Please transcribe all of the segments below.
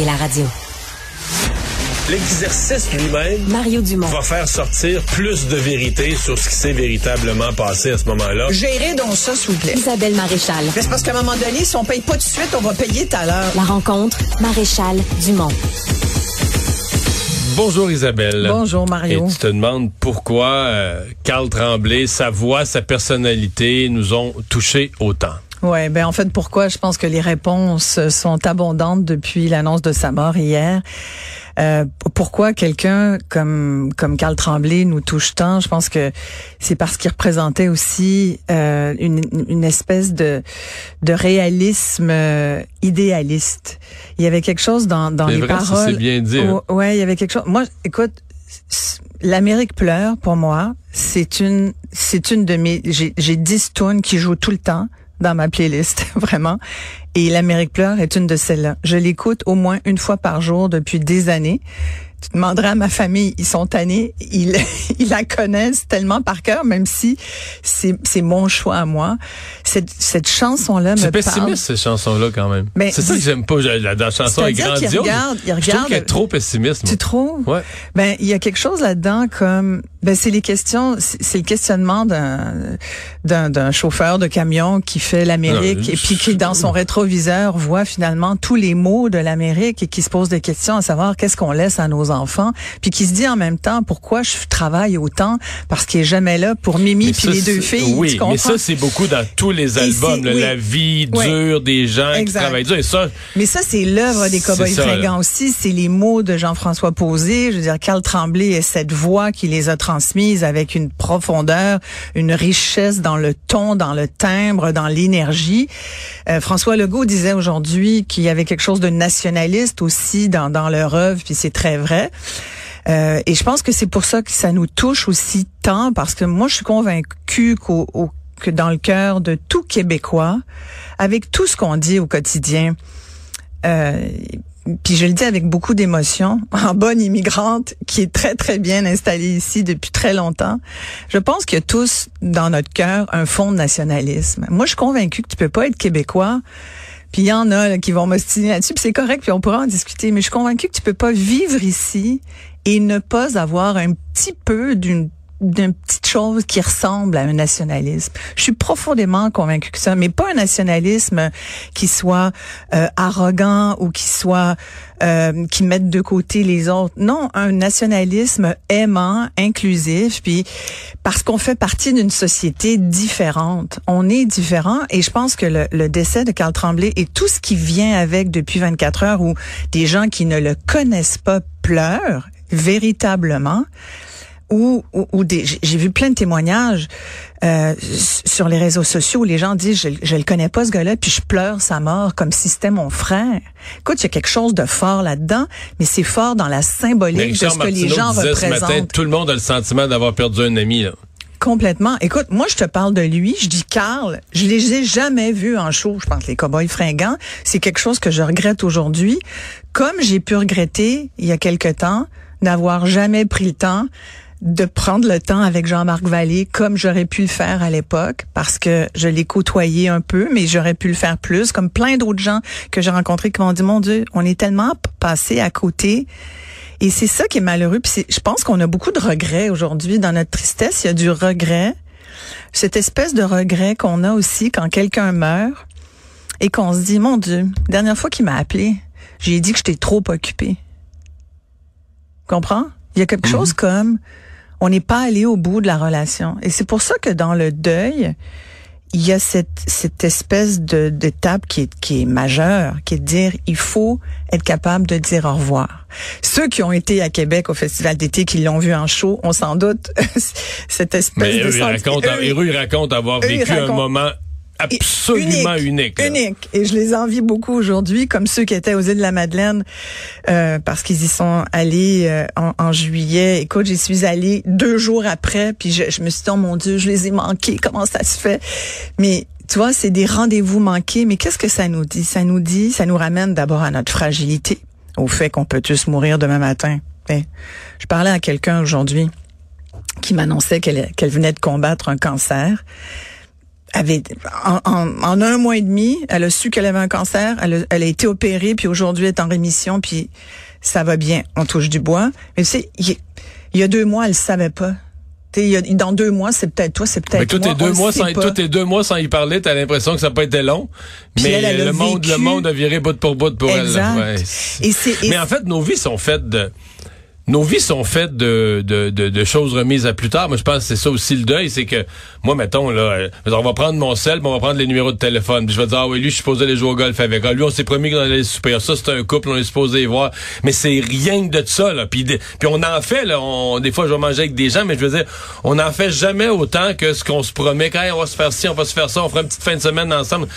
Et la radio. L'exercice lui-même Mario Dumont. va faire sortir plus de vérité sur ce qui s'est véritablement passé à ce moment-là. Gérez donc ça, s'il vous plaît. Isabelle Maréchal. Mais c'est parce qu'à un moment donné, si on paye pas tout de suite, on va payer tout à l'heure. La rencontre, Maréchal Dumont. Bonjour Isabelle. Bonjour, Et Mario. tu te demandes pourquoi euh, Carl Tremblay, sa voix, sa personnalité nous ont touchés autant. Ouais, ben en fait, pourquoi Je pense que les réponses sont abondantes depuis l'annonce de sa mort hier? Euh, pourquoi quelqu'un comme comme Carl Tremblay nous touche tant? Je pense que c'est parce qu'il représentait aussi euh, une, une espèce de de réalisme euh, idéaliste. Il y avait quelque chose dans dans les vrai, paroles. c'est bien dit, hein. Ouais, il y avait quelque chose. Moi, écoute, l'Amérique pleure pour moi. C'est une c'est une de mes j'ai j'ai 10 tunes qui jouent tout le temps dans ma playlist, vraiment. Et l'Amérique pleure est une de celles-là. Je l'écoute au moins une fois par jour depuis des années. Tu demanderas à ma famille, ils sont tannés, ils, ils la connaissent tellement par cœur, même si c'est c'est mon choix à moi. Cette, cette chanson-là me C'est parle. pessimiste ces chansons-là quand même. Mais c'est ça que j'aime pas. La, la chanson est grandiose. regarde- il Je trouve regarde- qu'elle est trop pessimiste. moi. Tu trouves? Ouais. Ben, il y a quelque chose là-dedans comme, ben, c'est les questions, c'est le questionnement d'un, d'un, d'un chauffeur de camion qui fait l'Amérique et puis qui, dans son rétroviseur, voit finalement tous les mots de l'Amérique et qui se pose des questions à savoir qu'est-ce qu'on laisse à nos enfants, puis qui se dit en même temps pourquoi je travaille autant? Parce qu'il est jamais là pour Mimi puis les deux filles. Oui, tu mais ça, c'est beaucoup dans tous les albums. là, oui. La vie dure des gens Exact. qui travaillent dur. Et ça, Mais ça, c'est l'œuvre des Cowboys fringants aussi. C'est les mots de Jean-François Posé. Je veux dire, Carl Tremblay et cette voix qui les a transmises avec une profondeur, une richesse dans le ton, dans le timbre, dans l'énergie. Euh, François Legault disait aujourd'hui qu'il y avait quelque chose de nationaliste aussi dans, dans leur œuvre, puis c'est très vrai. Euh, et je pense que c'est pour ça que ça nous touche aussi tant, parce que moi, je suis convaincue que dans le cœur de tout Québécois, avec tout ce qu'on dit au quotidien, euh, puis je le dis avec beaucoup d'émotion, en bonne immigrante qui est très très bien installée ici depuis très longtemps. Je pense qu'il y a tous dans notre cœur un fond de nationalisme. Moi, je suis convaincue que tu peux pas être québécois. Puis il y en a qui vont m'ostiner là-dessus, puis c'est correct, puis on pourra en discuter. Mais je suis convaincue que tu peux pas vivre ici et ne pas avoir un petit peu d'une d'une petite chose qui ressemble à un nationalisme. Je suis profondément convaincue que ça, mais pas un nationalisme qui soit euh, arrogant ou qui soit euh, qui mette de côté les autres. Non, un nationalisme aimant, inclusif, puis parce qu'on fait partie d'une société différente. On est différent et je pense que le, le décès de Carl Tremblay et tout ce qui vient avec depuis 24 heures où des gens qui ne le connaissent pas pleurent véritablement ou, ou, ou des, j'ai- vu plein de témoignages euh, sur les réseaux sociaux où les gens disent je, je le connais pas ce gars-là puis je pleure sa mort comme si c'était mon frère. Écoute, il y a quelque chose de fort là-dedans, mais c'est fort dans la symbolique de ce que les gens disait ce représentent. matin, tout le monde a le sentiment d'avoir perdu un ami. Là. Complètement. Écoute, moi, je te parle de lui. Je dis Carl. Je les ai jamais vus en show. Je pense les Cowboys fringants, c'est quelque chose que je regrette aujourd'hui. Comme j'ai pu regretter, il y a quelque temps, n'avoir jamais pris le temps de prendre le temps avec Jean-Marc Vallée comme j'aurais pu le faire à l'époque parce que je l'ai côtoyé un peu mais j'aurais pu le faire plus comme plein d'autres gens que j'ai rencontrés qui m'ont dit mon dieu on est tellement passé à côté et c'est ça qui est malheureux. Puis je pense qu'on a beaucoup de regrets aujourd'hui dans notre tristesse. Il y a du regret, cette espèce de regret qu'on a aussi quand quelqu'un meurt et qu'on se dit, mon Dieu, dernière fois qu'il m'a appelé, j'ai dit que j'étais trop occupée. Comprends? Il y a quelque chose comme, on n'est pas allé au bout de la relation. Et c'est pour ça que dans le deuil, il y a cette, cette espèce de d'étape qui est, qui est majeure, qui est de dire il faut être capable de dire au revoir. Ceux qui ont été à Québec au Festival d'été, qui l'ont vu en show, on sans doute cette espèce Mais de eux, ils racontent, eux, eux, ils racontent avoir eux, vécu un moment absolument unique. Unique. Et je les envie beaucoup aujourd'hui, comme ceux qui étaient aux îles de la Madeleine, euh, parce qu'ils y sont allés euh, en, en juillet. Écoute, j'y suis allée deux jours après, puis je, je me suis dit, oh mon Dieu, je les ai manqués, comment ça se fait? Mais tu vois, c'est des rendez-vous manqués, mais qu'est-ce que ça nous dit? Ça nous dit, ça nous ramène d'abord à notre fragilité, au fait qu'on peut tous mourir demain matin. Eh, je parlais à quelqu'un aujourd'hui qui m'annonçait qu'elle qu'elle venait de combattre un cancer. Avait en, en, un mois et demi, elle a su qu'elle avait un cancer, elle a, elle a été opérée, puis aujourd'hui elle est en rémission, puis ça va bien, on touche du bois. Mais tu sais, il, y a deux mois, elle savait pas. Y a, dans deux mois, c'est peut-être toi, c'est peut-être moi. Tous deux mois, sans, deux mois sans y parler, t'as l'impression que ça n'a pas été long. mais le monde, le monde a viré bout pour bout pour elle. Ouais. Et mais en fait, nos vies sont faites de nos vies sont faites de, de, de, choses remises à plus tard. Moi, je pense que c'est ça aussi le deuil, c'est que moi, mettons, là, euh, on va prendre mon sel, on va prendre les numéros de téléphone, puis je vais dire, ah oui, lui, je suis supposé aller jouer au golf avec. Ah, lui, on s'est promis qu'on allait souper. Ça, c'est un couple, on est supposé y voir. Mais c'est rien de ça, là. Puis, puis on en fait, là. On, des fois, je vais manger avec des gens, mais je veux dire, on n'en fait jamais autant que ce qu'on se promet. Quand on va se faire ci, on va se faire ça, on fera une petite fin de semaine ensemble.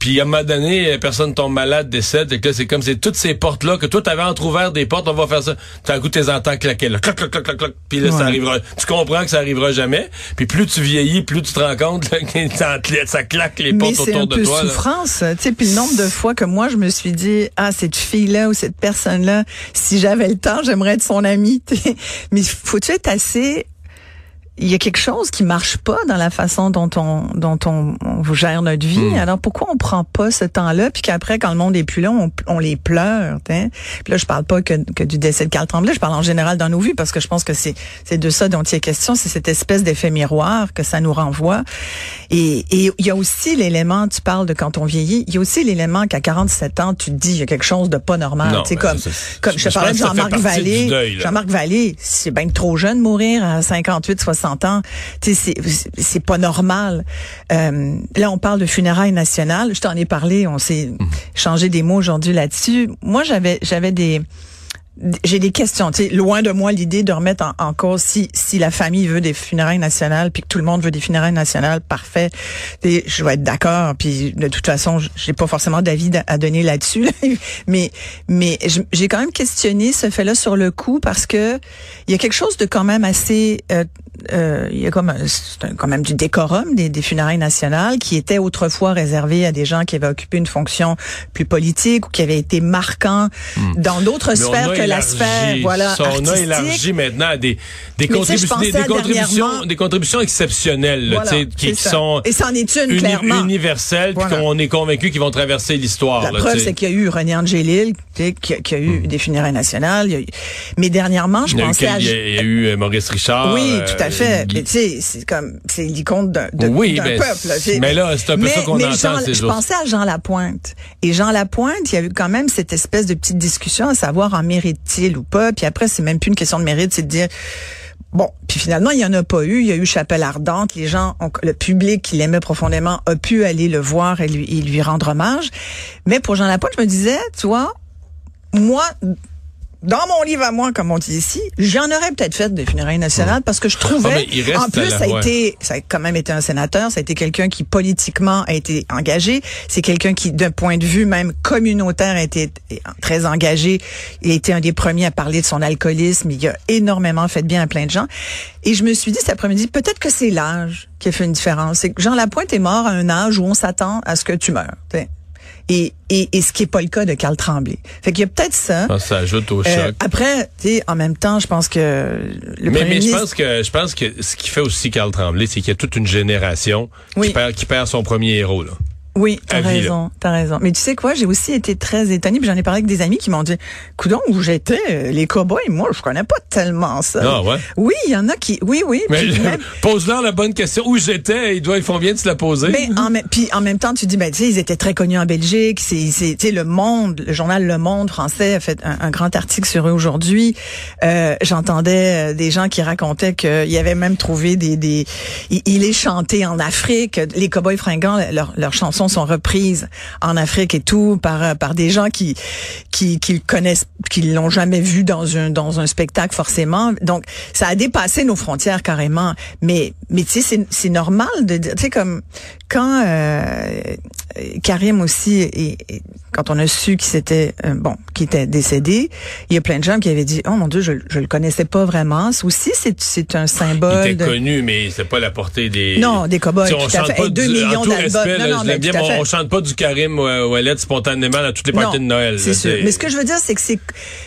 Puis à un moment donné, personne tombe malade, décède. Et que c'est comme c'est toutes ces portes-là que toi, t'avais entrouvert des portes, on va faire ça. T'as un coup, tes entends claquer là. Clac, clac, clac, clac, clac. Puis là, ça arrivera. Tu comprends que ça arrivera jamais. Puis plus tu vieillis, plus tu te rends compte que ça claque les portes autour de toi. C'est souffrance. Tu sais, puis le nombre de fois que moi, je me suis dit, ah, cette fille-là ou cette personne-là, si j'avais le temps, j'aimerais être son amie. Mais faut-tu être assez il y a quelque chose qui marche pas dans la façon dont on dont on, on gère notre vie. Hmm. Alors pourquoi on prend pas ce temps-là puis qu'après quand le monde est plus là, on, on les pleure, hein? Puis là je parle pas que, que du décès de Carl Tremblay, je parle en général dans nos vies parce que je pense que c'est c'est de ça dont il est question, c'est cette espèce d'effet miroir que ça nous renvoie. Et et il y a aussi l'élément tu parles de quand on vieillit, il y a aussi l'élément qu'à 47 ans, tu te dis il y a quelque chose de pas normal, tu sais comme comme je, parlais de Jean-Marc Vallée, Jean-Marc Vallée, c'est bien trop jeune de mourir à 58 60 c'est pas normal. Euh, là, on parle de funérailles nationales. Je t'en ai parlé, on s'est mmh. changé des mots aujourd'hui là-dessus. Moi, j'avais j'avais des j'ai des questions. Tu sais, loin de moi l'idée de remettre en, cause si si la famille veut des funérailles nationales, puis que tout le monde veut des funérailles nationales, parfait. Et je vais être d'accord. Puis de toute façon, j'ai pas forcément d'avis à donner là-dessus. mais mais j'ai quand même questionné ce fait-là sur le coup parce que il y a quelque chose de quand même assez euh, euh, il y a comme quand même du décorum des, des, funérailles nationales qui était autrefois réservé à des gens qui avaient occupé une fonction plus politique ou qui avaient été marquants hmm. dans d'autres sphères que la sphère voilà On a élargi maintenant à des, des, contributions, des, contributions, des contributions exceptionnelles qui, sont et c'en est une, clairement. universelles puis qu'on est convaincu qu'ils vont traverser l'histoire. La preuve, c'est qu'il y a eu René Angélil qui, qui, a eu hmm. des funérailles nationales. Mais dernièrement, je pensais à... Il y a eu euh, Maurice Richard. Oui, tout à euh, fait. Mais tu sais, c'est comme c'est l'icône d'un oui, peuple. Mais là, c'est un peu ça qu'on entend Je pensais à Jean Lapointe. Et Jean Lapointe, il y a eu quand même cette espèce de petite discussion à savoir en mérite-t-il ou pas. Puis après, c'est même plus une question de mérite, c'est de dire Bon, puis finalement, il y en a pas eu. Il y a eu Chapelle Ardente. Les gens, le public qui l'aimait profondément a pu aller le voir et lui, et lui rendre hommage. Mais pour Jean Lapointe, je me disais, tu vois, moi, dans mon livre à moi, comme on dit ici, j'en aurais peut-être fait des funérailles nationales parce que je trouvais, ah, en plus, ça a été, ça a quand même été un sénateur, ça a été quelqu'un qui politiquement a été engagé, c'est quelqu'un qui, d'un point de vue même communautaire, a été très engagé. Il a été un des premiers à parler de son alcoolisme. Il a énormément fait de bien à plein de gens. Et je me suis dit cet après-midi, peut-être que c'est l'âge qui a fait une différence. C'est que Jean Lapointe est mort à un âge où on s'attend à ce que tu meurs et, et, et ce qui est pas le cas de Carl Tremblay. Fait qu'il y a peut-être ça. ça ajoute au euh, choc. après, tu sais, en même temps, je pense que le mais, mais je pense que je pense que ce qui fait aussi Carl Tremblay, c'est qu'il y a toute une génération qui perd qui perd son premier héros là. Oui, t'as raison, t'as raison. Mais tu sais quoi, j'ai aussi été très étonnée, puis j'en ai parlé avec des amis qui m'ont dit, coudon, où j'étais, euh, les cowboys, moi, je connais pas tellement ça. Ah ouais? Oui, il y en a qui, oui, oui. Mais pose-leur la bonne question. Où j'étais, ils doivent, ils font bien de se la poser. Mais en, puis en même temps, tu dis, ben, tu sais, ils étaient très connus en Belgique. C'est, c'est, tu sais, le Monde, le journal Le Monde français a fait un, grand article sur eux aujourd'hui. Euh, j'entendais euh, des gens qui racontaient qu'ils avaient même trouvé des, des, il, est chanté en Afrique. Les cowboys fringants, leurs sont reprises en Afrique et tout par par des gens qui qui qui le connaissent, qui l'ont jamais vu dans un dans un spectacle forcément. Donc ça a dépassé nos frontières carrément. Mais mais tu sais c'est c'est normal de dire tu sais comme quand euh, Karim aussi et, quand on a su qu'il s'était euh, bon, qu'il était décédé, il y a plein de gens qui avaient dit "Oh mon dieu, je je le connaissais pas vraiment." Aussi c'est c'est un symbole Il était connu mais c'est pas la portée des Non, des cowboys si on tout chante à fait. Pas du, millions d'albums. Non, non, bien, on, on, chante pas du Karim Ouellet spontanément à toutes les parties de Noël. C'est sûr. Mais ce que je veux dire c'est que c'est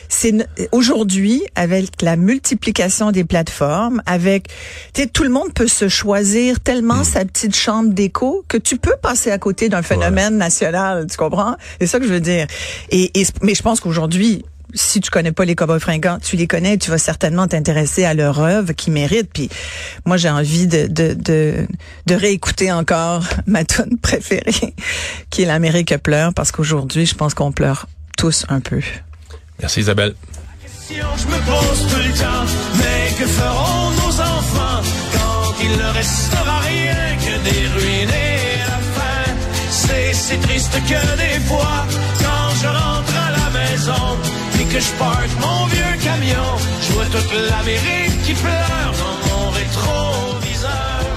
c'est aujourd'hui avec la multiplication des plateformes, avec tout le monde peut se choisir tellement hmm. sa petite chambre d'écho que tu peux passer à côté d'un phénomène national, tu comprends? Ça que je veux dire. Et, mais je pense qu'aujourd'hui, si tu connais pas les Cowboys fringants, tu les connais, tu vas certainement t'intéresser à leur œuvre qui mérite. Puis moi, j'ai envie de, de, de, de, réécouter encore ma tune préférée, qui est l'Amérique pleure, parce qu'aujourd'hui, je pense qu'on pleure tous un peu. Merci Isabelle. Je me pose tout le temps, mais que feront nos enfants quand il ne restera rien que des ruines que des fois, quand je rentre à la maison et que je parque mon vieux camion, je vois toute l'Amérique qui pleure dans mon rétroviseur.